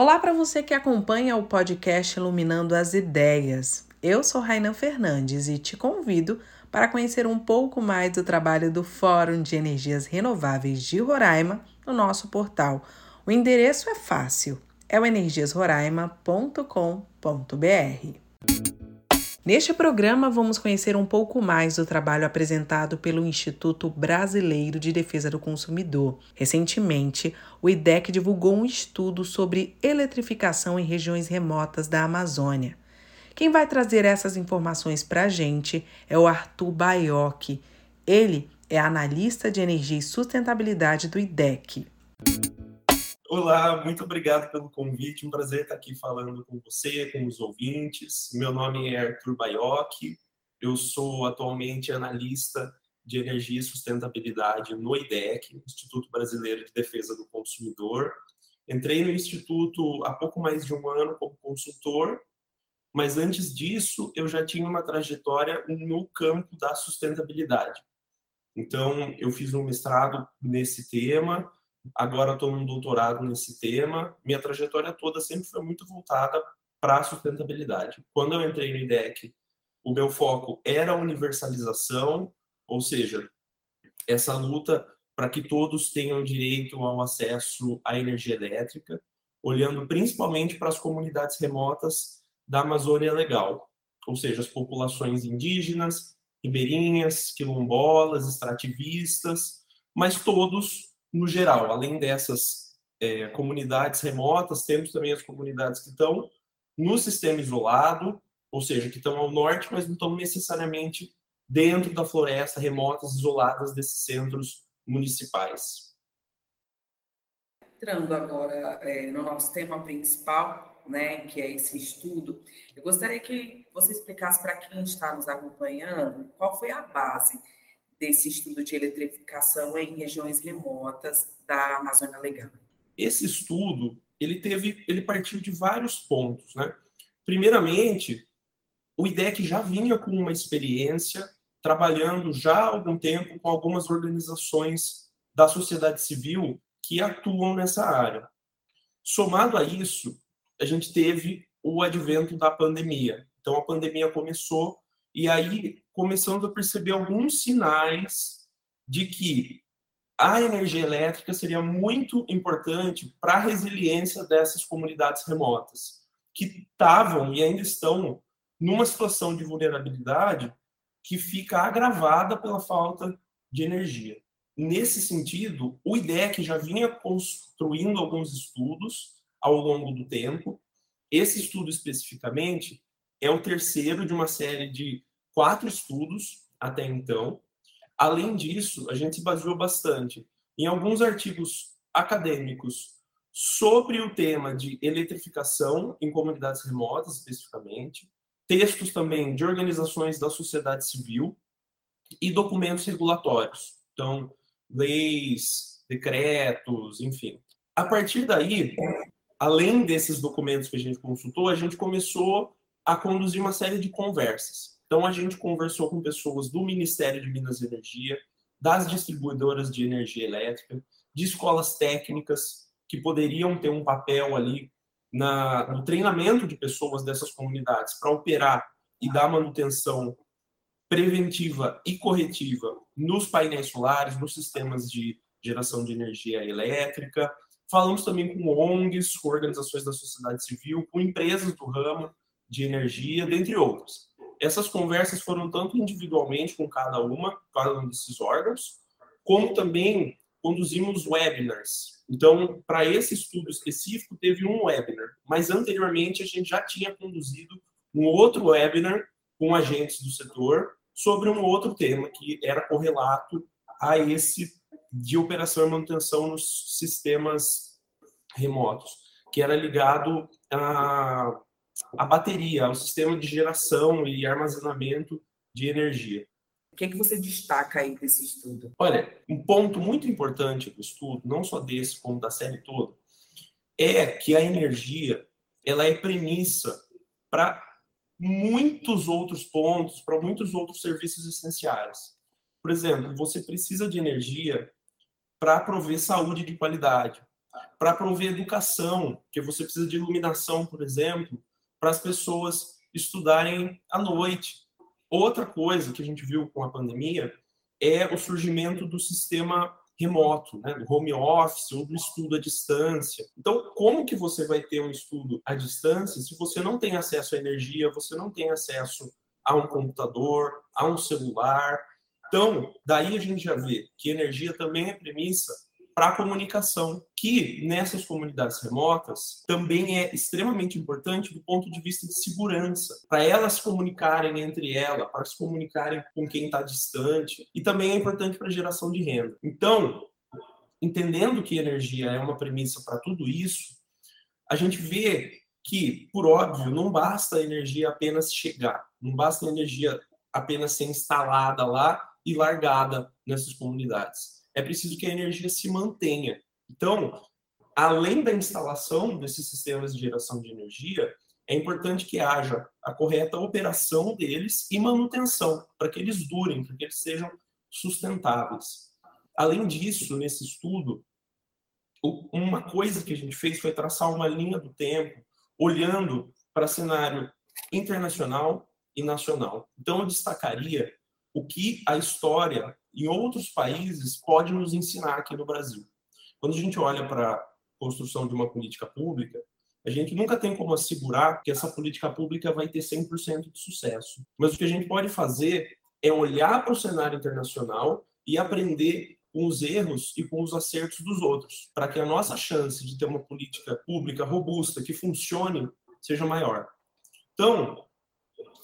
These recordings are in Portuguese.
Olá para você que acompanha o podcast Iluminando as Ideias. Eu sou Rainan Fernandes e te convido para conhecer um pouco mais do trabalho do Fórum de Energias Renováveis de Roraima no nosso portal. O endereço é fácil, é o energiasroraima.com.br. Neste programa, vamos conhecer um pouco mais do trabalho apresentado pelo Instituto Brasileiro de Defesa do Consumidor. Recentemente, o IDEC divulgou um estudo sobre eletrificação em regiões remotas da Amazônia. Quem vai trazer essas informações para a gente é o Arthur Baiocchi. Ele é analista de energia e sustentabilidade do IDEC. Olá, muito obrigado pelo convite. Um prazer estar aqui falando com você, com os ouvintes. Meu nome é Arthur Baiocchi. Eu sou atualmente analista de energia e sustentabilidade no IDEC, Instituto Brasileiro de Defesa do Consumidor. Entrei no instituto há pouco mais de um ano como consultor, mas antes disso eu já tinha uma trajetória no campo da sustentabilidade. Então, eu fiz um mestrado nesse tema, Agora estou num doutorado nesse tema. Minha trajetória toda sempre foi muito voltada para a sustentabilidade. Quando eu entrei no IDEC, o meu foco era a universalização, ou seja, essa luta para que todos tenham direito ao acesso à energia elétrica, olhando principalmente para as comunidades remotas da Amazônia Legal, ou seja, as populações indígenas, ribeirinhas, quilombolas, extrativistas, mas todos no geral, além dessas é, comunidades remotas, temos também as comunidades que estão no sistema isolado, ou seja, que estão ao norte, mas não estão necessariamente dentro da floresta, remotas, isoladas desses centros municipais. Entrando agora é, no nosso tema principal, né, que é esse estudo, eu gostaria que você explicasse para quem está nos acompanhando qual foi a base desse estudo de eletrificação em regiões remotas da Amazônia Legal? Esse estudo, ele teve, ele partiu de vários pontos, né? Primeiramente, o IDEC já vinha com uma experiência trabalhando já há algum tempo com algumas organizações da sociedade civil que atuam nessa área. Somado a isso, a gente teve o advento da pandemia. Então a pandemia começou e aí começamos a perceber alguns sinais de que a energia elétrica seria muito importante para a resiliência dessas comunidades remotas, que estavam e ainda estão numa situação de vulnerabilidade que fica agravada pela falta de energia. Nesse sentido, o IDEC já vinha construindo alguns estudos ao longo do tempo. Esse estudo especificamente é o terceiro de uma série de quatro estudos até então. Além disso, a gente se baseou bastante em alguns artigos acadêmicos sobre o tema de eletrificação em comunidades remotas, especificamente, textos também de organizações da sociedade civil e documentos regulatórios. Então, leis, decretos, enfim. A partir daí, além desses documentos que a gente consultou, a gente começou a conduzir uma série de conversas. Então, a gente conversou com pessoas do Ministério de Minas e Energia, das distribuidoras de energia elétrica, de escolas técnicas que poderiam ter um papel ali na, no treinamento de pessoas dessas comunidades para operar e dar manutenção preventiva e corretiva nos painéis solares, nos sistemas de geração de energia elétrica. Falamos também com ONGs, com organizações da sociedade civil, com empresas do ramo, de energia, dentre outras. Essas conversas foram tanto individualmente com cada uma, cada um desses órgãos, como também conduzimos webinars. Então, para esse estudo específico, teve um webinar, mas anteriormente a gente já tinha conduzido um outro webinar com agentes do setor sobre um outro tema que era correlato a esse de operação e manutenção nos sistemas remotos, que era ligado a a bateria, o sistema de geração e armazenamento de energia. O que, é que você destaca aí desse estudo? Olha, um ponto muito importante do estudo, não só desse, como da série toda, é que a energia ela é premissa para muitos outros pontos, para muitos outros serviços essenciais. Por exemplo, você precisa de energia para prover saúde de qualidade. para prover educação, porque você precisa de iluminação, por exemplo, para as pessoas estudarem à noite. Outra coisa que a gente viu com a pandemia é o surgimento do sistema remoto, né, do home office ou do estudo à distância. Então, como que você vai ter um estudo à distância se você não tem acesso à energia, você não tem acesso a um computador, a um celular? Então, daí a gente já vê que energia também é premissa para a comunicação, que nessas comunidades remotas também é extremamente importante do ponto de vista de segurança, para elas comunicarem entre elas, para se comunicarem com quem está distante, e também é importante para a geração de renda. Então, entendendo que energia é uma premissa para tudo isso, a gente vê que, por óbvio, não basta a energia apenas chegar, não basta a energia apenas ser instalada lá e largada nessas comunidades é preciso que a energia se mantenha. Então, além da instalação desses sistemas de geração de energia, é importante que haja a correta operação deles e manutenção, para que eles durem, para que eles sejam sustentáveis. Além disso, nesse estudo, uma coisa que a gente fez foi traçar uma linha do tempo, olhando para cenário internacional e nacional. Então, eu destacaria o que a história em outros países pode nos ensinar aqui no Brasil. Quando a gente olha para a construção de uma política pública, a gente nunca tem como assegurar que essa política pública vai ter 100% de sucesso. Mas o que a gente pode fazer é olhar para o cenário internacional e aprender com os erros e com os acertos dos outros, para que a nossa chance de ter uma política pública robusta que funcione seja maior. Então,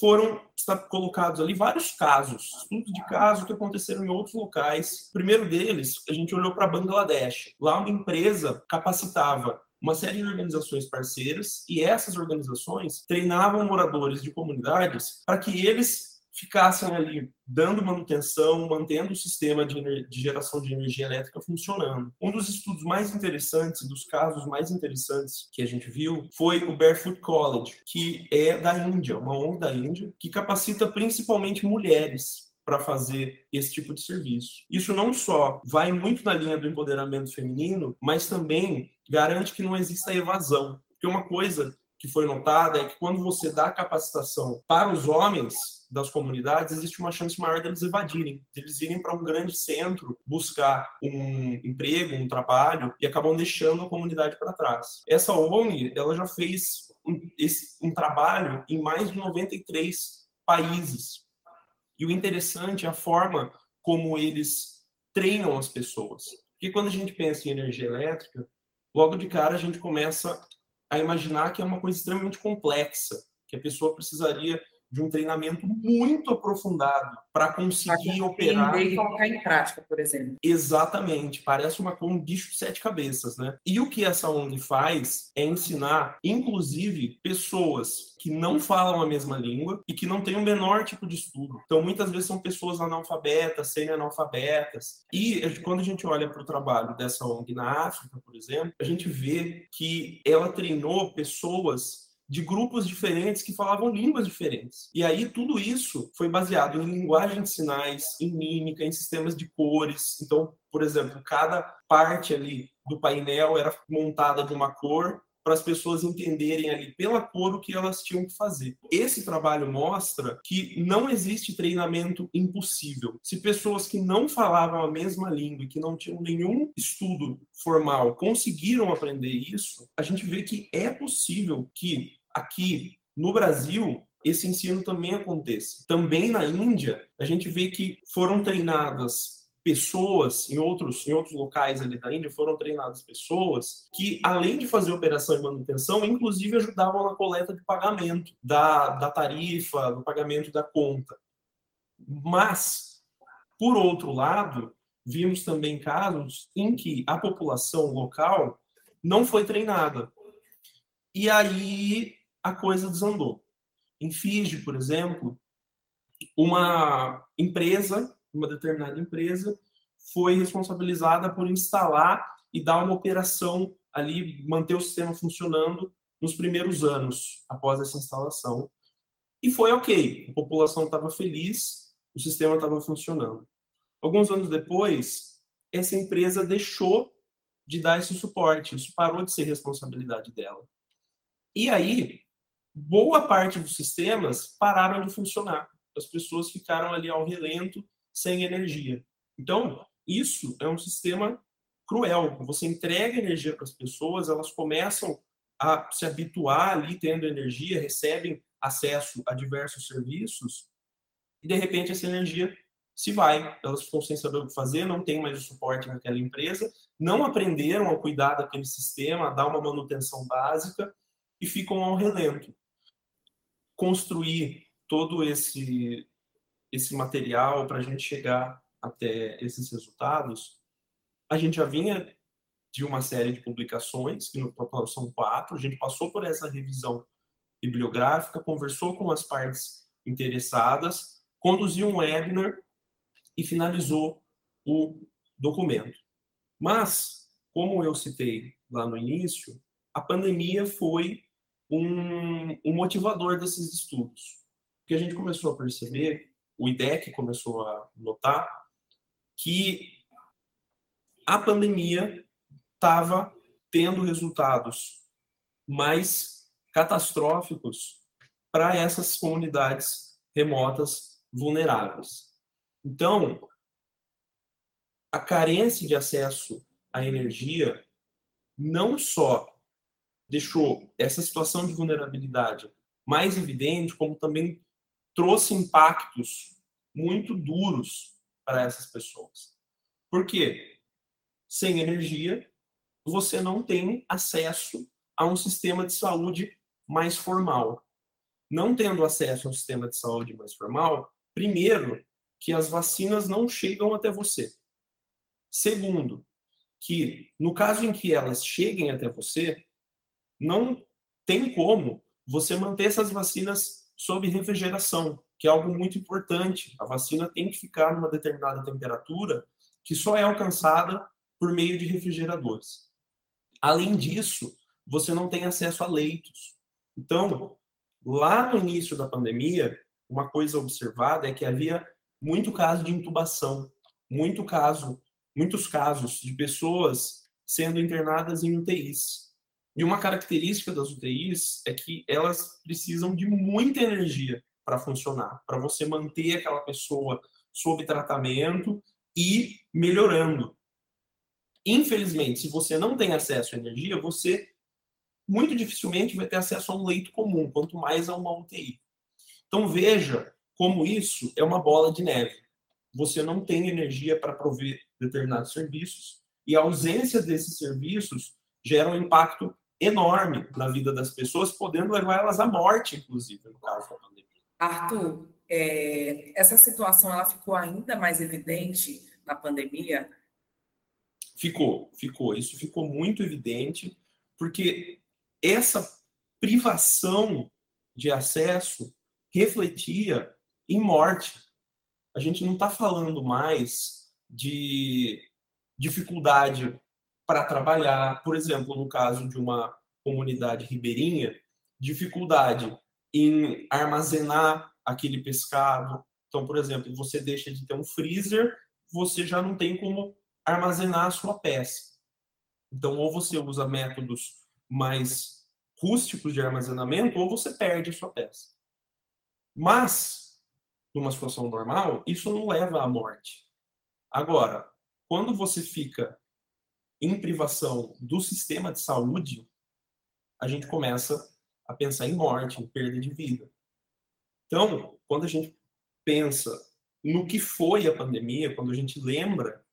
foram colocados ali vários casos, estudos de casos que aconteceram em outros locais. O primeiro deles, a gente olhou para Bangladesh. Lá uma empresa capacitava uma série de organizações parceiras e essas organizações treinavam moradores de comunidades para que eles ficassem ali dando manutenção, mantendo o sistema de, de, geração de energia elétrica funcionando. Um dos estudos mais interessantes, dos casos mais interessantes que a gente viu, foi o Barefoot College, que é da Índia, uma ONG da Índia, que capacita principalmente mulheres para fazer esse tipo de serviço. Isso não só vai muito na linha do empoderamento feminino, mas também garante que não exista evasão. Porque uma coisa que foi notada é que quando você dá capacitação para os homens, das comunidades, existe uma chance maior deles evadirem, deles irem para um grande centro buscar um emprego, um trabalho e acabam deixando a comunidade para trás. Essa ONG, ela já fez um, esse, um trabalho em mais de 93 países. E o interessante é a forma como eles treinam as pessoas. Porque quando a gente pensa em energia elétrica, logo de cara a gente começa a imaginar que é uma coisa extremamente complexa, que a pessoa precisaria de um treinamento muito aprofundado para conseguir pra operar e colocar em prática, por exemplo. Exatamente, parece uma um bicho de sete cabeças, né? E o que essa ONG faz é ensinar, inclusive, pessoas que não falam a mesma língua e que não têm o menor tipo de estudo. Então, muitas vezes são pessoas analfabetas, semi-analfabetas. E quando a gente olha para o trabalho dessa ONG na África, por exemplo, a gente vê que ela treinou pessoas de grupos diferentes que falavam línguas diferentes. E aí tudo isso foi baseado em linguagem de sinais, em mímica, em sistemas de cores. Então, por exemplo, cada parte ali do painel era montada de uma cor para as pessoas entenderem ali pela cor o que elas tinham que fazer. Esse trabalho mostra que não existe treinamento impossível. Se pessoas que não falavam a mesma língua e que não tinham nenhum estudo formal conseguiram aprender isso, a gente vê que é possível que aqui no Brasil esse ensino também aconteça. Também na Índia, a gente vê que foram treinadas pessoas em outros, em outros locais ali da Índia foram treinadas pessoas que, além de fazer operação de manutenção, inclusive ajudavam na coleta de pagamento da, da tarifa, do pagamento da conta. Mas, por outro lado, vimos também casos em que a população local não foi treinada. E aí a coisa desandou. Em Fiji, por exemplo, uma empresa uma determinada empresa foi responsabilizada por instalar e dar uma operação ali, manter o sistema funcionando nos primeiros anos após essa instalação. E foi ok, a população estava feliz, o sistema estava funcionando. Alguns anos depois, essa empresa deixou de dar esse suporte. Isso parou de ser responsabilidade dela. E aí, boa parte dos sistemas pararam de funcionar. As pessoas ficaram ali ao relento, sem energia. Então, isso é um sistema cruel. Você entrega energia para as pessoas, elas começam a se habituar ali tendo energia, recebem acesso a diversos serviços, e de repente essa energia se vai. Elas ficam sem saber o que fazer, não tem mais o suporte naquela empresa, não aprenderam a cuidar daquele sistema, a dar uma manutenção básica e ficam ao relento. Construir todo esse, esse material para a gente chegar até esses resultados, a gente já vinha de uma série de publicações, que no total são quatro, a gente passou por essa revisão bibliográfica, conversou com as partes interessadas, conduziu um webinar e finalizou o documento. Mas, como eu citei lá no início, a pandemia foi um, um motivador desses estudos. Porque a gente começou a perceber, o IDEC começou a notar, que a pandemia estava tendo resultados mais catastróficos para essas comunidades remotas vulneráveis. Então, a carência de acesso à energia não só deixou essa situação de vulnerabilidade mais evidente, como também trouxe impactos muito duros para essas pessoas. Por quê? Sem energia, você não tem acesso a um sistema de saúde mais formal. Não tendo acesso a um sistema de saúde mais formal, primeiro, que as vacinas não chegam até você. Segundo, que no caso em que elas cheguem até você, não tem como você manter essas vacinas sob refrigeração, que é algo muito importante. A vacina tem que ficar numa determinada temperatura que só é alcançada por meio de refrigeradores. Além disso, você não tem acesso a leitos. Então, lá no início da pandemia, uma coisa observada é que havia muito caso de intubação, muito caso, muitos casos de pessoas sendo internadas em UTIs. E uma característica das UTIs é que elas precisam de muita energia para funcionar, para você manter aquela pessoa sob tratamento e melhorando. Infelizmente, se você não tem acesso à energia, você muito dificilmente vai ter acesso a um leito comum, quanto mais a uma UTI. Então veja como isso é uma bola de neve. Você não tem energia para prover determinados serviços e a ausência desses serviços gera um impacto enorme na vida das pessoas, podendo levar elas à morte, inclusive, no caso da pandemia. Arthur, é, essa situação ela ficou ainda mais evidente na pandemia? Ficou, ficou. Isso ficou muito evidente, porque essa privação de acesso refletia em morte. A gente não está falando mais de dificuldade para trabalhar, por exemplo, no caso de uma comunidade ribeirinha, dificuldade em armazenar aquele pescado. Então, por exemplo, você deixa de ter um freezer, você já não tem como armazenar a sua pesca. Então, ou você usa métodos mais rústicos de armazenamento, ou você perde a sua pesca. Mas, numa situação normal, isso não leva à morte. Agora, quando você fica em privação do sistema de saúde, a gente começa a pensar em morte, em perda de vida. Então, quando a gente pensa no que foi a pandemia, quando a gente lembra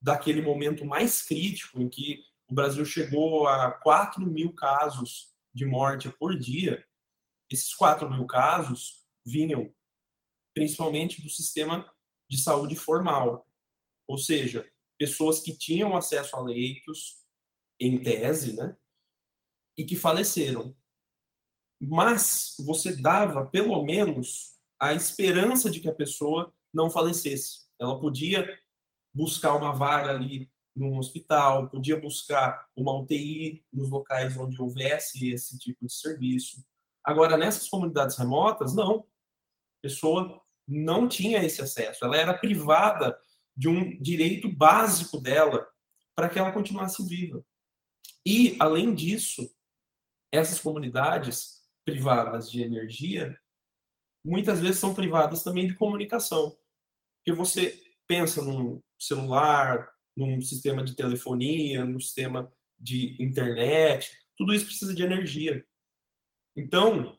daquele momento mais crítico em que o Brasil chegou a 4 mil casos de morte por dia, esses 4 mil casos vinham principalmente do sistema de saúde formal, ou seja, pessoas que tinham acesso a leitos, em tese, né, e que faleceram. Mas você dava, pelo menos, a esperança de que a pessoa não falecesse. Ela podia buscar uma vaga ali num hospital, podia buscar uma UTI nos locais onde houvesse esse tipo de serviço. Agora, nessas comunidades remotas, não. A pessoa não tinha esse acesso. Ela era privada de um direito básico dela, para que ela continuasse viva. E, além disso, essas comunidades privadas de energia muitas vezes são privadas também de comunicação. Porque você pensa num celular, num sistema de telefonia, num sistema de internet, tudo isso precisa de energia. Então,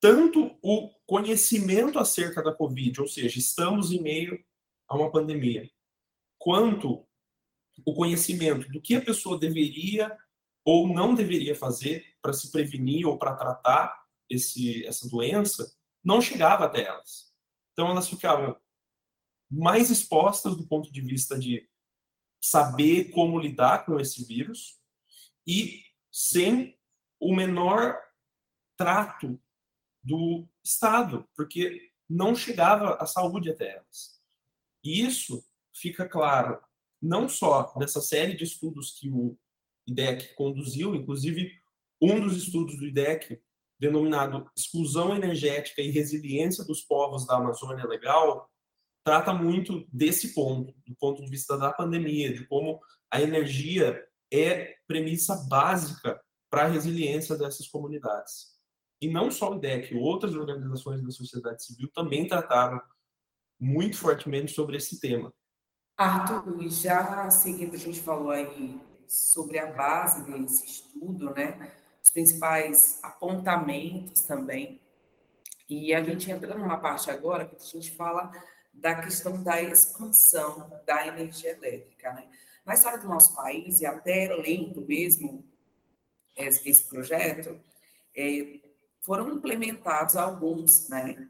tanto o conhecimento acerca da Covid, ou seja, estamos em meio a uma pandemia, quanto o conhecimento do que a pessoa deveria ou não deveria fazer para se prevenir ou para tratar esse, essa doença, não chegava até elas. Então, elas ficavam mais expostas do ponto de vista de saber como lidar com esse vírus e sem o menor trato do Estado, porque não chegava a saúde até elas. E isso fica claro não só nessa série de estudos que o IDEC conduziu, inclusive um dos estudos do IDEC, denominado Exclusão Energética e Resiliência dos Povos da Amazônia Legal, trata muito desse ponto, do ponto de vista da pandemia, de como a energia é premissa básica para a resiliência dessas comunidades. E não só o IDEC, outras organizações da sociedade civil também trataram muito fortemente sobre esse tema. Arthur, já seguindo, a gente falou aí sobre a base desse estudo, né? Os principais apontamentos também. E a gente entra numa parte agora que a gente fala da questão da expansão da energia elétrica, né? Na história do nosso país, e até lendo mesmo esse projeto, é, foram implementados alguns, né?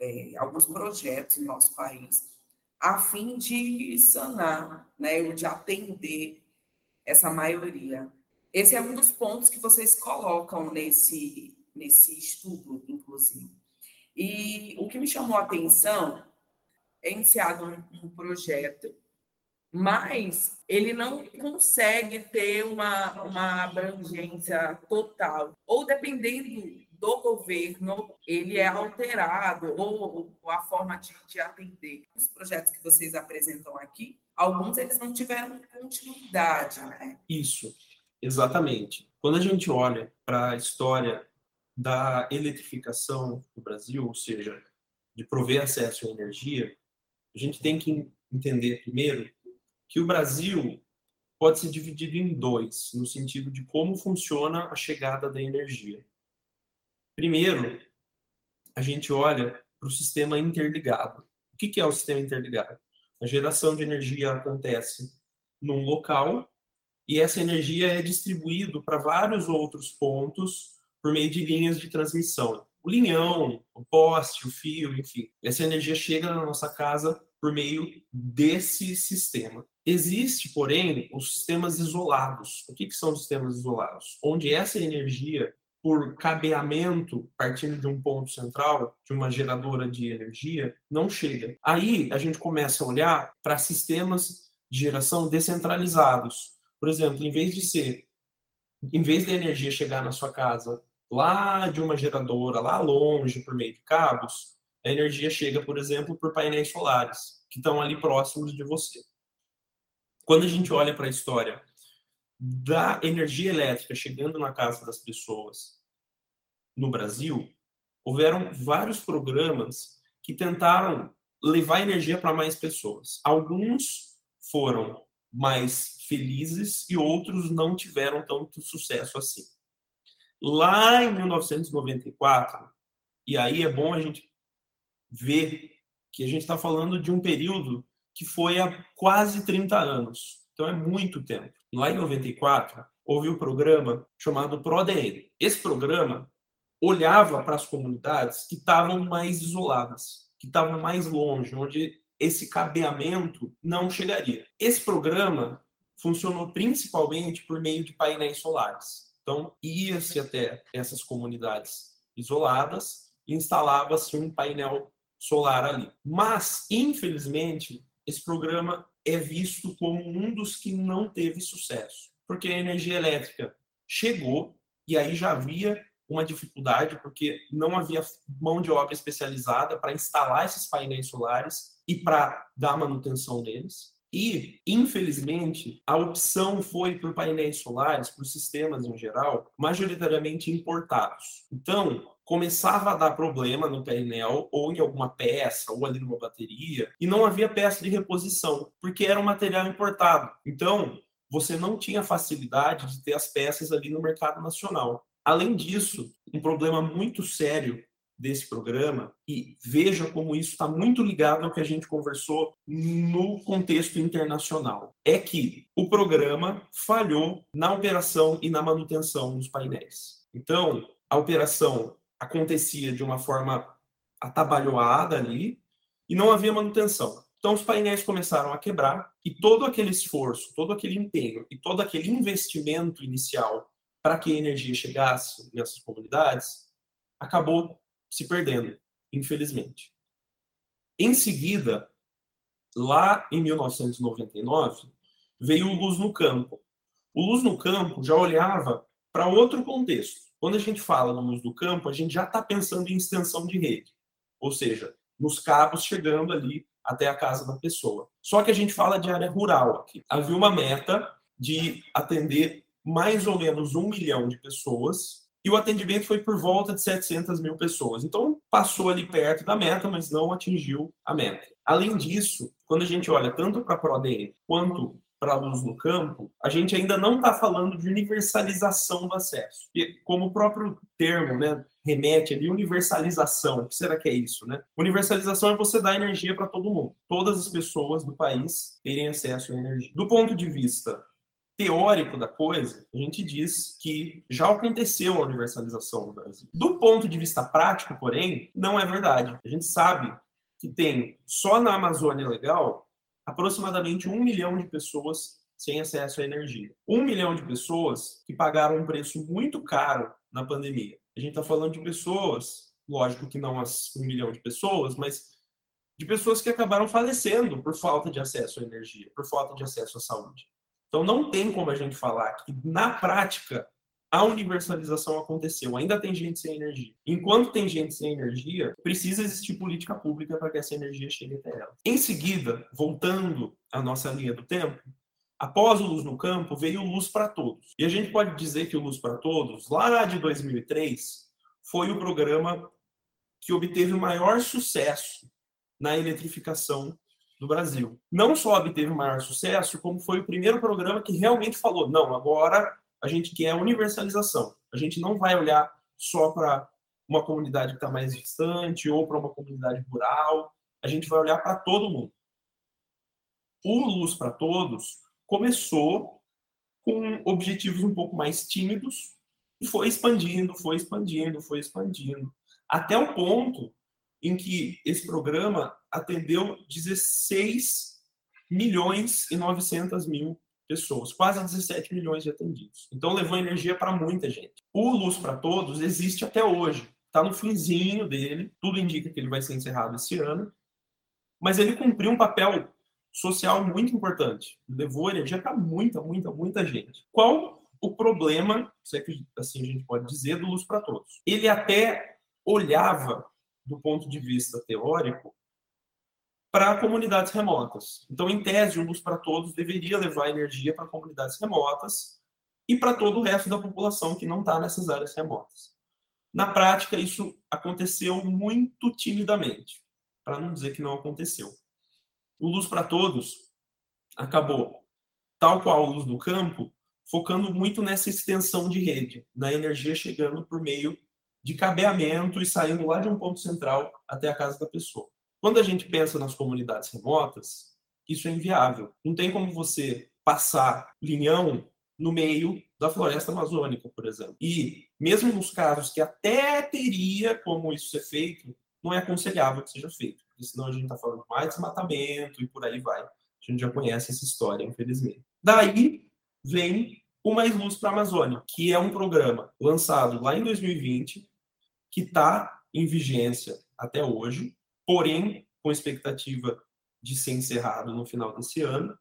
É, alguns projetos no nosso país a fim de sanar, né, ou de atender essa maioria. Esse é um dos pontos que vocês colocam nesse, nesse estudo, inclusive. E o que me chamou a atenção é iniciado um, um projeto, mas ele não consegue ter uma, uma abrangência total, ou dependendo do governo ele é alterado ou, ou a forma de, de, atender. Os projetos que vocês apresentam aqui, alguns eles não tiveram continuidade, né? Isso, exatamente. Quando a gente olha para a história da eletrificação no Brasil, ou seja, de prover acesso à energia, a gente tem que entender primeiro que o Brasil pode ser dividido em dois, no sentido de como funciona a chegada da energia. Primeiro, a gente olha para o sistema interligado. O que é o sistema interligado? A geração de energia acontece num local e essa energia é distribuída para vários outros pontos por meio de linhas de transmissão. O linhão, o poste, o fio, enfim. Essa energia chega na nossa casa por meio desse sistema. Existe, porém, os sistemas isolados. O que, que são os sistemas isolados? Onde essa energia por cabeamento, partindo de um ponto central, de uma geradora de energia, não chega. Aí a gente começa a olhar para sistemas de geração descentralizados. Por exemplo, em vez de ser, em vez da energia chegar na sua casa lá de uma geradora, lá longe, por meio de cabos, a energia chega, por exemplo, por painéis solares, que estão ali próximos de você. Quando a gente olha para a história da energia elétrica chegando na casa das pessoas no Brasil, houveram vários programas que tentaram levar energia para mais pessoas. Alguns foram mais felizes e outros não tiveram tanto sucesso assim. Lá em 1994, e aí é bom a gente ver que a gente está falando de um período que foi há quase 30 anos. Então é muito tempo. Lá em 94, houve um programa chamado ProDN. Esse programa olhava para as comunidades que estavam mais isoladas, que estavam mais longe, onde esse cabeamento não chegaria. Esse programa funcionou principalmente por meio de painéis solares. Então, ia-se até essas comunidades isoladas e instalava-se um painel solar ali. Mas, infelizmente, esse programa é visto como um dos que não teve sucesso, porque a energia elétrica chegou e aí já havia uma dificuldade, porque não havia mão de obra especializada para instalar esses painéis solares e para dar manutenção deles. E, infelizmente, a opção foi por painéis solares, por sistemas em geral, majoritariamente importados. Então, começava a dar problema no painel ou em alguma peça ou ali numa bateria e não havia peça de reposição porque era um material importado. Então, você não tinha facilidade de ter as peças ali no mercado nacional. Além disso, um problema muito sério desse programa, e veja como isso está muito ligado ao que a gente conversou no contexto internacional, é que o programa falhou na operação e na manutenção dos painéis. Então, a operação acontecia de uma forma atabalhoada ali e não havia manutenção. Então, os painéis começaram a quebrar e todo aquele esforço, todo aquele empenho e todo aquele investimento inicial para que a energia chegasse nessas comunidades acabou se perdendo, infelizmente. Em seguida, lá em 1999, veio o Luz no Campo. O Luz no Campo já olhava para outro contexto. Quando a gente fala no Luz do Campo, a gente já está pensando em extensão de rede, ou seja, nos cabos chegando ali até a casa da pessoa. Só que a gente fala de área rural aqui. Havia uma meta de atender mais ou menos um milhão de pessoas e o atendimento foi por volta de 700 mil pessoas. Então, passou ali perto da meta, mas não atingiu a meta. Além disso, quando a gente olha tanto para a ProDN quanto para a luz no campo, a gente ainda não está falando de universalização do acesso. E como o próprio termo né, remete ali, universalização, o que será que é isso? Né? Universalização é você dar energia para todo mundo. Todas as pessoas do país terem acesso à energia. Do ponto de vista teórico da coisa, a gente diz que já aconteceu a universalização no Brasil. Do ponto de vista prático, porém, não é verdade. A gente sabe que tem só na Amazônia Legal aproximadamente um milhão de pessoas sem acesso à energia. Um milhão de pessoas que pagaram um preço muito caro na pandemia. A gente está falando de pessoas, lógico que não as um milhão de pessoas, mas de pessoas que acabaram falecendo por falta de acesso à energia, por falta de acesso à saúde. Então, não tem como a gente falar que, na prática, a universalização aconteceu. Ainda tem gente sem energia. Enquanto tem gente sem energia, precisa existir política pública para que essa energia chegue até ela. Em seguida, voltando à nossa linha do tempo, após o Luz no Campo, veio o Luz para Todos. E a gente pode dizer que o Luz para Todos, lá de 2003, foi o programa que obteve o maior sucesso na eletrificação do Brasil. Não só obteve o maior sucesso, como foi o primeiro programa que realmente falou: não, agora a gente quer universalização. A gente não vai olhar só para uma comunidade que está mais distante ou para uma comunidade rural. A gente vai olhar para todo mundo. O Luz para Todos começou com objetivos um pouco mais tímidos e foi expandindo, foi expandindo, foi expandindo, até o ponto em que esse programa atendeu 16 milhões e 900 mil pessoas, quase 17 milhões de atendidos. Então levou energia para muita gente. O Luz para Todos existe até hoje. Está no finzinho dele, tudo indica que ele vai ser encerrado esse ano, mas ele cumpriu um papel social muito importante. Levou energia para muita, muita, muita gente. Qual o problema, se é que assim a gente pode dizer, do Luz para Todos? Ele até olhava do ponto de vista teórico, para comunidades remotas. Então, em tese, o Luz para Todos deveria levar energia para comunidades remotas e para todo o resto da população que não está nessas áreas remotas. Na prática, isso aconteceu muito timidamente, para não dizer que não aconteceu. O Luz para Todos acabou, tal qual o Luz do Campo, focando muito nessa extensão de rede, na energia chegando por meio de cabeamento e saindo lá de um ponto central até a casa da pessoa. Quando a gente pensa nas comunidades remotas, isso é inviável. Não tem como você passar linhão no meio da floresta amazônica, por exemplo. E mesmo nos casos que até teria como isso ser feito, não é aconselhável que seja feito, porque senão a gente está falando mais desmatamento e por aí vai. A gente já conhece essa história, infelizmente. Daí vem o Mais Luz para a Amazônia, que é um programa lançado lá em 2020, que está em vigência até hoje, porém com expectativa de ser encerrado no final desse ano,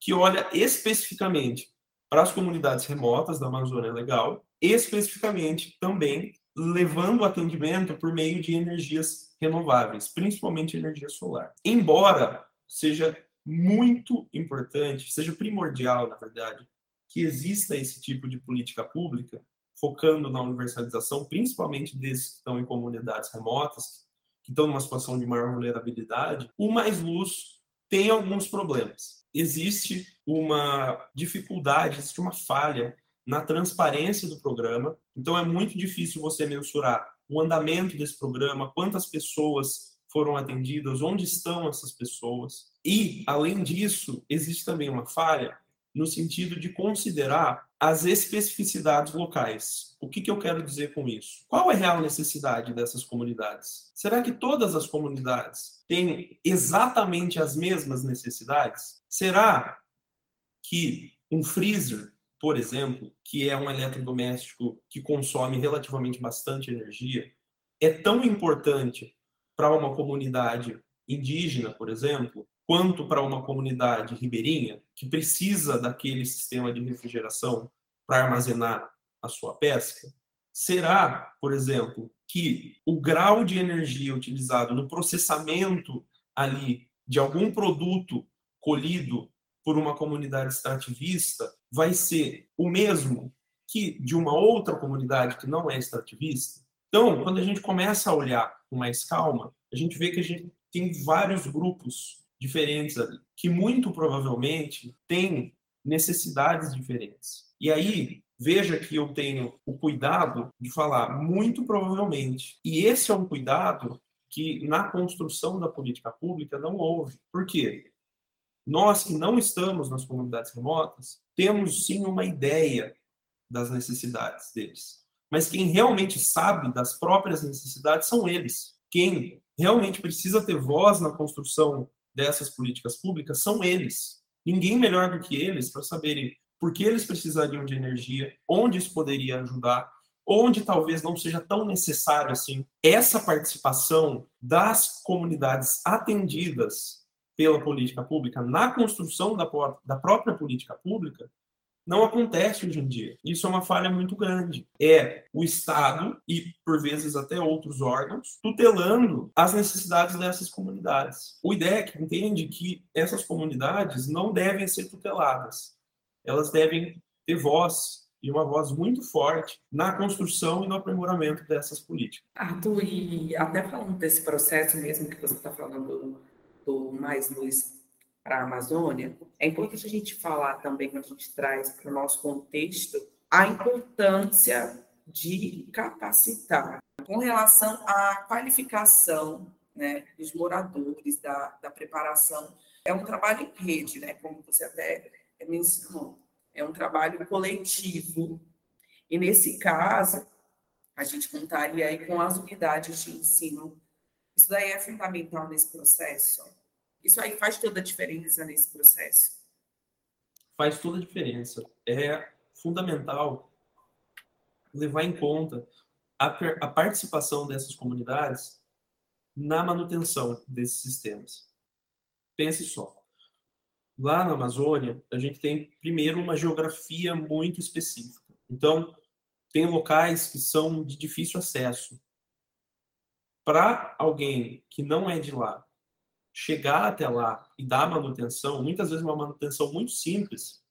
que olha especificamente para as comunidades remotas da Amazônia Legal, especificamente também levando atendimento por meio de energias renováveis, principalmente energia solar. Embora seja muito importante, seja primordial, na verdade, que exista esse tipo de política pública, focando na universalização, principalmente desses que estão em comunidades remotas, que estão numa situação de maior vulnerabilidade, o Mais Luz tem alguns problemas. Existe uma dificuldade, existe uma falha na transparência do programa, então é muito difícil você mensurar o andamento desse programa, quantas pessoas foram atendidas, onde estão essas pessoas. E, além disso, existe também uma falha no sentido de considerar as especificidades locais. O que, que eu quero dizer com isso? Qual é a real necessidade dessas comunidades? Será que todas as comunidades têm exatamente as mesmas necessidades? Será que um freezer, por exemplo, que é um eletrodoméstico que consome relativamente bastante energia, é tão importante para uma comunidade indígena, por exemplo, quanto para uma comunidade ribeirinha que precisa daquele sistema de refrigeração para armazenar a sua pesca? Será, por exemplo, que o grau de energia utilizado no processamento ali de algum produto colhido por uma comunidade extrativista vai ser o mesmo que de uma outra comunidade que não é extrativista? Então, quando a gente começa a olhar com mais calma, a gente vê que a gente tem vários grupos diferentes ali, que muito provavelmente têm necessidades diferentes. E aí, veja que eu tenho o cuidado de falar muito provavelmente. E esse é um cuidado que na construção da política pública não houve. Por quê? Nós que não estamos nas comunidades remotas, temos sim uma ideia das necessidades deles. Mas quem realmente sabe das próprias necessidades são eles. Quem realmente precisa ter voz na construção dessas políticas públicas são eles. Ninguém melhor do que eles para saberem por que eles precisariam de energia, onde isso poderia ajudar, onde talvez não seja tão necessário assim. Essa participação das comunidades atendidas pela política pública na construção da, da própria política pública não acontece hoje em dia. Isso é uma falha muito grande. É o Estado e, por vezes, até outros órgãos tutelando as necessidades dessas comunidades. O IDEC entende que essas comunidades não devem ser tuteladas. Elas devem ter voz e uma voz muito forte na construção e no aprimoramento dessas políticas. Arthur, e até falando desse processo mesmo que você está falando do Mais Luz para a Amazônia, é importante a gente falar também, quando a gente traz para o nosso contexto, a importância de capacitar com relação à qualificação né, dos moradores, da, da preparação. É um trabalho em rede, né, como você até mencionou. É um trabalho coletivo. E, nesse caso, a gente contaria aí com as unidades de ensino. Isso daí é fundamental nesse processo. Isso aí faz toda a diferença nesse processo? Faz toda a diferença. É fundamental levar em conta a, a participação dessas comunidades na manutenção desses sistemas. Pense só. Lá na Amazônia, a gente tem, primeiro, uma geografia muito específica. Então, tem locais que são de difícil acesso. Para alguém que não é de lá chegar até lá e dar manutenção, muitas vezes uma manutenção muito simples,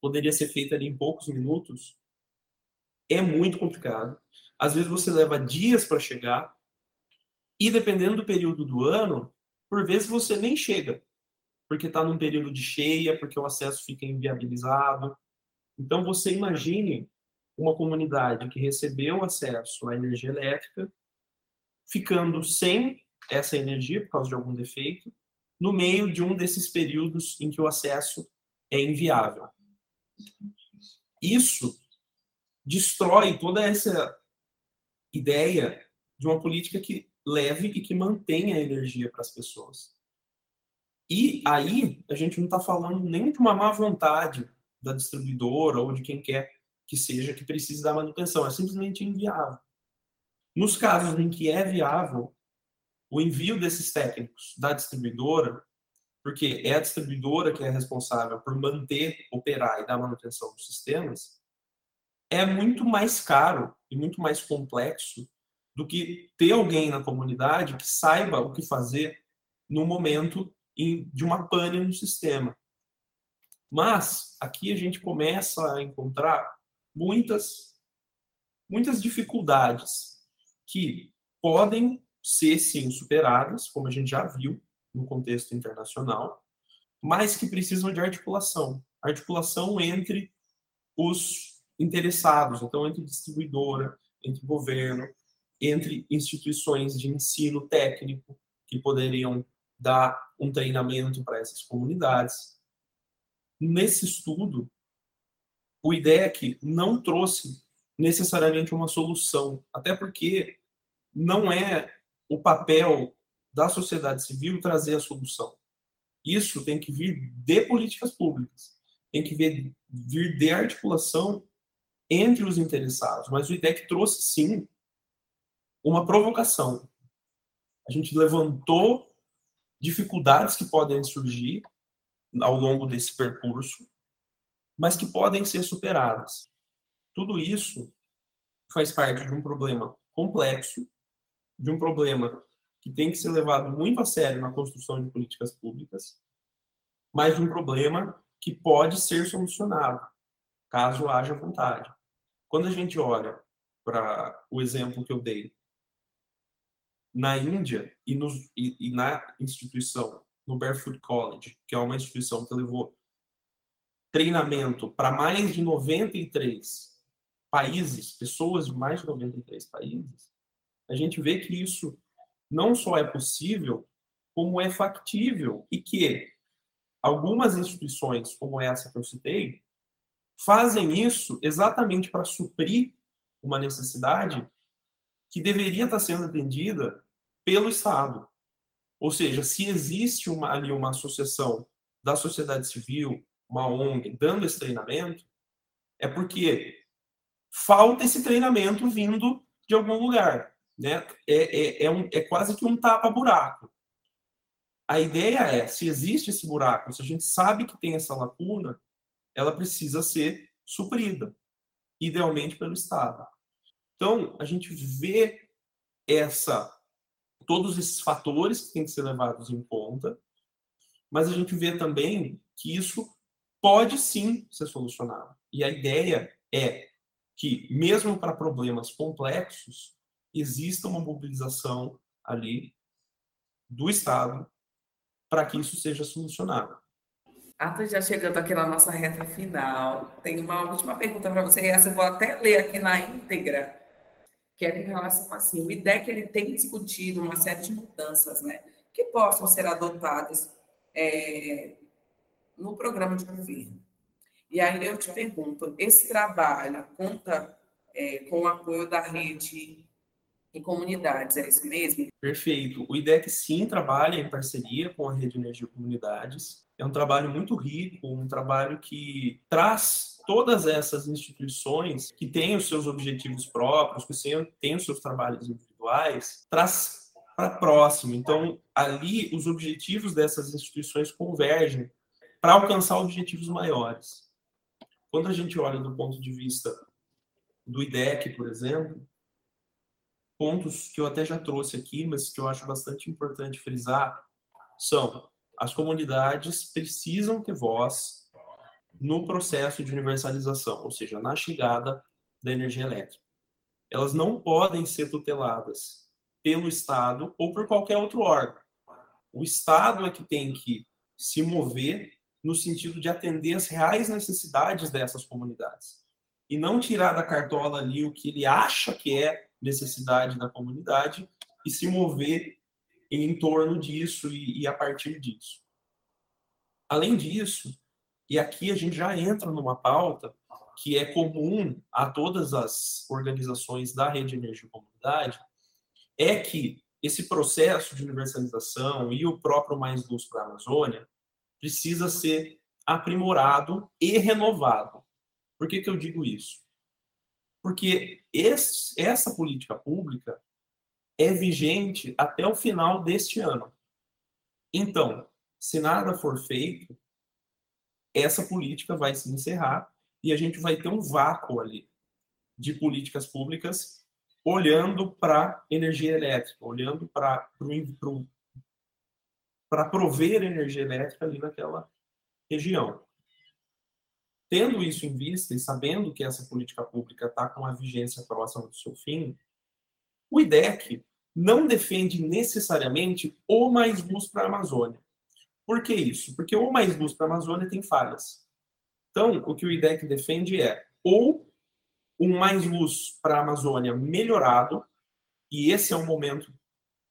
poderia ser feita ali em poucos minutos, é muito complicado. Às vezes você leva dias para chegar, e dependendo do período do ano, por vezes você nem chega, porque está num período de cheia, porque o acesso fica inviabilizado. Então você imagine uma comunidade que recebeu acesso à energia elétrica ficando sem essa energia por causa de algum defeito, no meio de um desses períodos em que o acesso é inviável. Isso destrói toda essa ideia de uma política que leve e que mantenha a energia para as pessoas. E aí a gente não está falando nem de uma má vontade da distribuidora ou de quem quer que seja que precise da manutenção, é simplesmente inviável. Nos casos em que é viável, o envio desses técnicos da distribuidora, porque é a distribuidora que é responsável por manter, operar e dar manutenção dos sistemas, é muito mais caro e muito mais complexo do que ter alguém na comunidade que saiba o que fazer no momento de uma pane no sistema. Mas aqui a gente começa a encontrar muitas, muitas dificuldades que podem ser sim superadas, como a gente já viu no contexto internacional, mas que precisam de articulação, articulação entre os interessados, então entre distribuidora, entre governo, entre instituições de ensino técnico que poderiam dar um treinamento para essas comunidades. Nesse estudo, o IDEC não trouxe necessariamente uma solução, até porque não é o papel da sociedade civil trazer a solução. Isso tem que vir de políticas públicas, tem que vir, vir de articulação entre os interessados. Mas o IDEC trouxe, sim, uma provocação. A gente levantou dificuldades que podem surgir ao longo desse percurso, mas que podem ser superadas. Tudo isso faz parte de um problema complexo, de um problema que tem que ser levado muito a sério na construção de políticas públicas, mas de um problema que pode ser solucionado, caso haja vontade. Quando a gente olha para o exemplo que eu dei na Índia e, e, e, na instituição, no Barefoot College, que é uma instituição que levou treinamento para mais de 93 países, pessoas de mais de 93 países, a gente vê que isso não só é possível, como é factível e que algumas instituições, como essa que eu citei, fazem isso exatamente para suprir uma necessidade que deveria estar sendo atendida pelo Estado. Ou seja, se existe uma, ali uma associação da sociedade civil, uma ONG, dando esse treinamento, é porque falta esse treinamento vindo de algum lugar. Né? É, é, é, um, é quase que um tapa-buraco. A ideia é, se existe esse buraco, se a gente sabe que tem essa lacuna, ela precisa ser suprida, idealmente pelo Estado. Então, a gente vê essa todos esses fatores que têm que ser levados em conta, mas a gente vê também que isso pode sim ser solucionado. E a ideia é que, mesmo para problemas complexos, exista uma mobilização ali do Estado para que isso seja solucionado. Arthur, já chegando aqui na nossa reta final, tem uma última pergunta para você, e essa eu vou até ler aqui na íntegra que é em relação assim, o IDEC ele tem discutido uma série de mudanças, né, que possam ser adotadas é, no programa de governo. E aí eu te pergunto, esse trabalho conta é, com o apoio da rede e comunidades, é isso mesmo? Perfeito. O IDEC sim trabalha em parceria com a Rede Energia Comunidades. É um trabalho muito rico, um trabalho que traz todas essas instituições que têm os seus objetivos próprios, que têm os seus trabalhos individuais, traz para próximo. Então, ali, os objetivos dessas instituições convergem para alcançar objetivos maiores. Quando a gente olha do ponto de vista do IDEC, por exemplo, pontos que eu até já trouxe aqui, mas que eu acho bastante importante frisar, são as comunidades precisam ter voz no processo de universalização, ou seja, na chegada da energia elétrica. Elas não podem ser tuteladas pelo Estado ou por qualquer outro órgão. O Estado é que tem que se mover no sentido de atender as reais necessidades dessas comunidades e não tirar da cartola ali o que ele acha que é necessidade da comunidade e se mover em torno disso e, e a partir disso. Além disso, e aqui a gente já entra numa pauta que é comum a todas as organizações da rede de energia comunidade, é que esse processo de universalização e o próprio Mais Luz para a Amazônia precisa ser aprimorado e renovado. Por que, que eu digo isso? Porque esse, essa política pública é vigente até o final deste ano. Então, se nada for feito, essa política vai se encerrar e a gente vai ter um vácuo ali de políticas públicas olhando para energia elétrica, olhando para para prover energia elétrica ali naquela região. Tendo isso em vista e sabendo que essa política pública está com a vigência próxima do seu fim, o IDEC não defende necessariamente o mais luz para a Amazônia. Por que isso? Porque o mais luz para a Amazônia tem falhas. Então, o que o IDEC defende é ou um mais luz para a Amazônia melhorado, e esse é um momento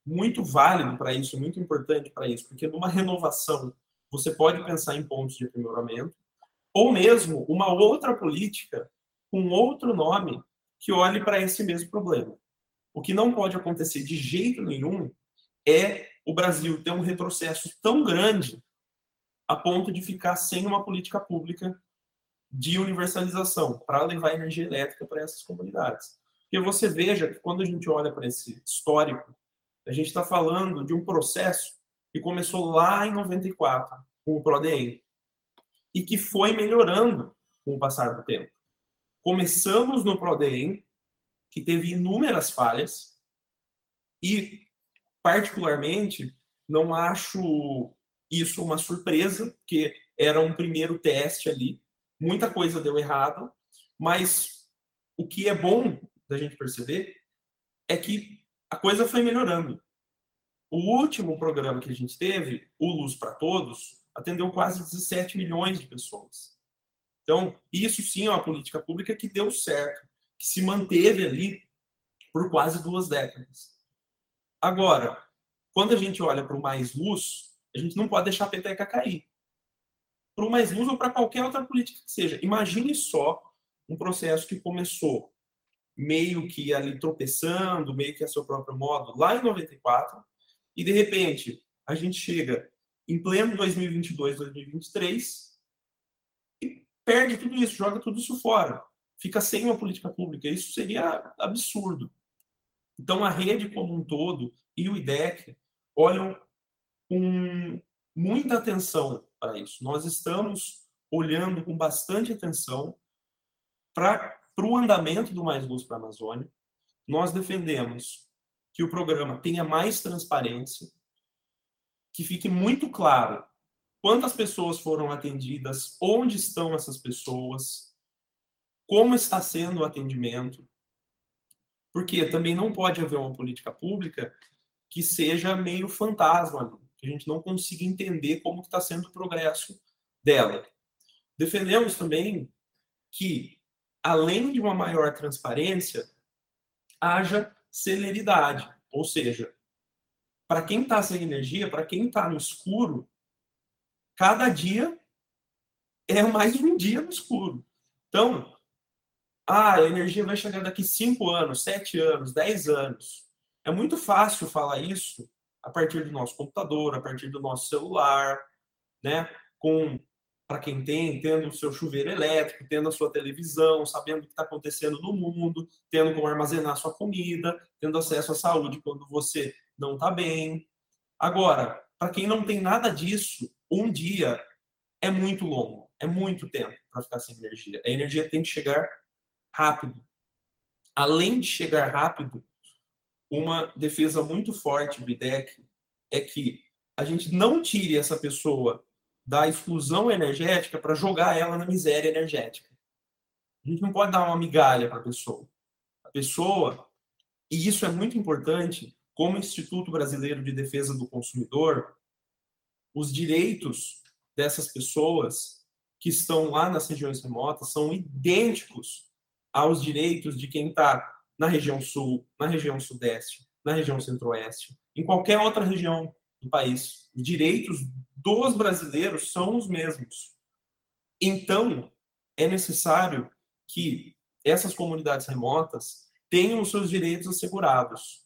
muito válido para isso, muito importante para isso, porque numa renovação você pode pensar em pontos de aprimoramento, ou mesmo uma outra política com outro nome que olhe para esse mesmo problema. O que não pode acontecer de jeito nenhum é o Brasil ter um retrocesso tão grande a ponto de ficar sem uma política pública de universalização para levar energia elétrica para essas comunidades. Porque você veja que quando a gente olha para esse histórico, a gente está falando de um processo que começou lá em 94 com o PRODEM e que foi melhorando com o passar do tempo. Começamos no PRODEM, que teve inúmeras falhas e, particularmente, não acho isso uma surpresa, porque era um primeiro teste ali, muita coisa deu errado, mas o que é bom da gente perceber é que a coisa foi melhorando. O último programa que a gente teve, o Luz para Todos, atendeu quase 17 milhões de pessoas. Então, isso sim é uma política pública que deu certo, que se manteve ali por quase duas décadas. Agora, quando a gente olha para o Mais Luz, a gente não pode deixar a peteca cair. Para o Mais Luz ou para qualquer outra política que seja. Imagine só um processo que começou meio que ali tropeçando, meio que a seu próprio modo, lá em 94, e de repente a gente chega em pleno 2022, 2023 e perde tudo isso, joga tudo isso fora, fica sem uma política pública. Isso seria absurdo. Então a rede como um todo e o IDEC olham com muita atenção para isso. Nós estamos olhando com bastante atenção para o andamento do Mais Luz para a Amazônia. Nós defendemos que o programa tenha mais transparência, que fique muito claro quantas pessoas foram atendidas, onde estão essas pessoas, como está sendo o atendimento, porque também não pode haver uma política pública que seja meio fantasma, que a gente não consiga entender como está sendo o progresso dela. Defendemos também que, além de uma maior transparência, haja celeridade. Ou seja, para quem está sem energia, para quem está no escuro, cada dia é mais um dia no escuro. Então, ah, a energia vai chegar daqui 5 anos, 7 anos, 10 anos. É muito fácil falar isso a partir do nosso computador, a partir do nosso celular, né? Com para quem tem, tendo o seu chuveiro elétrico, tendo a sua televisão, sabendo o que está acontecendo no mundo, tendo como armazenar sua comida, tendo acesso à saúde quando você não está bem. Agora, para quem não tem nada disso, um dia é muito longo, é muito tempo para ficar sem energia. A energia tem que chegar rápido. Além de chegar rápido, uma defesa muito forte do IDEC é que a gente não tire essa pessoa da exclusão energética para jogar ela na miséria energética. A gente não pode dar uma migalha para a pessoa. A pessoa, e isso é muito importante, como Instituto Brasileiro de Defesa do Consumidor, os direitos dessas pessoas que estão lá nas regiões remotas são idênticos aos direitos de quem está na região sul, na região sudeste, na região centro-oeste, em qualquer outra região do país. Os direitos dos brasileiros são os mesmos. Então, é necessário que essas comunidades remotas tenham os seus direitos assegurados,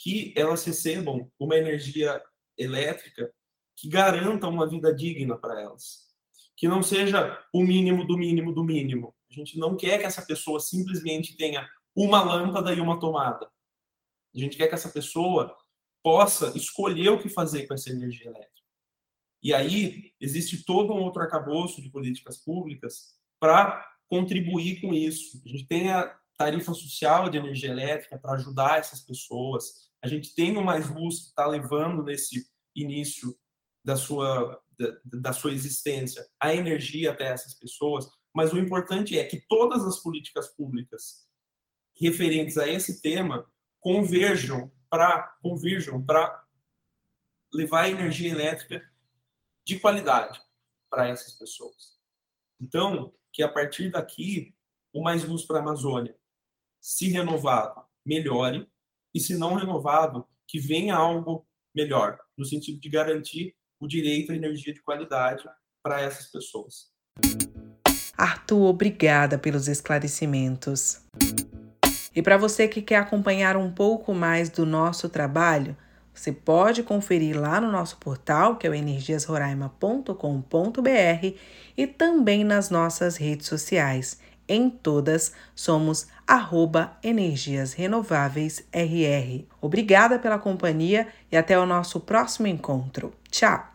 que elas recebam uma energia elétrica que garanta uma vida digna para elas, que não seja o mínimo do mínimo do mínimo. A gente não quer que essa pessoa simplesmente tenha uma lâmpada e uma tomada. A gente quer que essa pessoa possa escolher o que fazer com essa energia elétrica. E aí existe todo um outro arcabouço de políticas públicas para contribuir com isso. A gente tem a tarifa social de energia elétrica para ajudar essas pessoas. A gente tem o Mais Luz que está levando nesse início da sua, da, da sua existência a energia até essas pessoas, mas o importante é que todas as políticas públicas referentes a esse tema converjam para converjam para levar energia elétrica de qualidade para essas pessoas. Então, que a partir daqui o Mais Luz para a Amazônia, se renovado, melhore, e se não renovado, que venha algo melhor, no sentido de garantir o direito à energia de qualidade para essas pessoas. Arthur, obrigada pelos esclarecimentos. E para você que quer acompanhar um pouco mais do nosso trabalho, você pode conferir lá no nosso portal, que é o energiasroraima.com.br, e também nas nossas redes sociais. Em todas, somos arroba Energias Renováveis RR. Obrigada pela companhia e até o nosso próximo encontro. Tchau!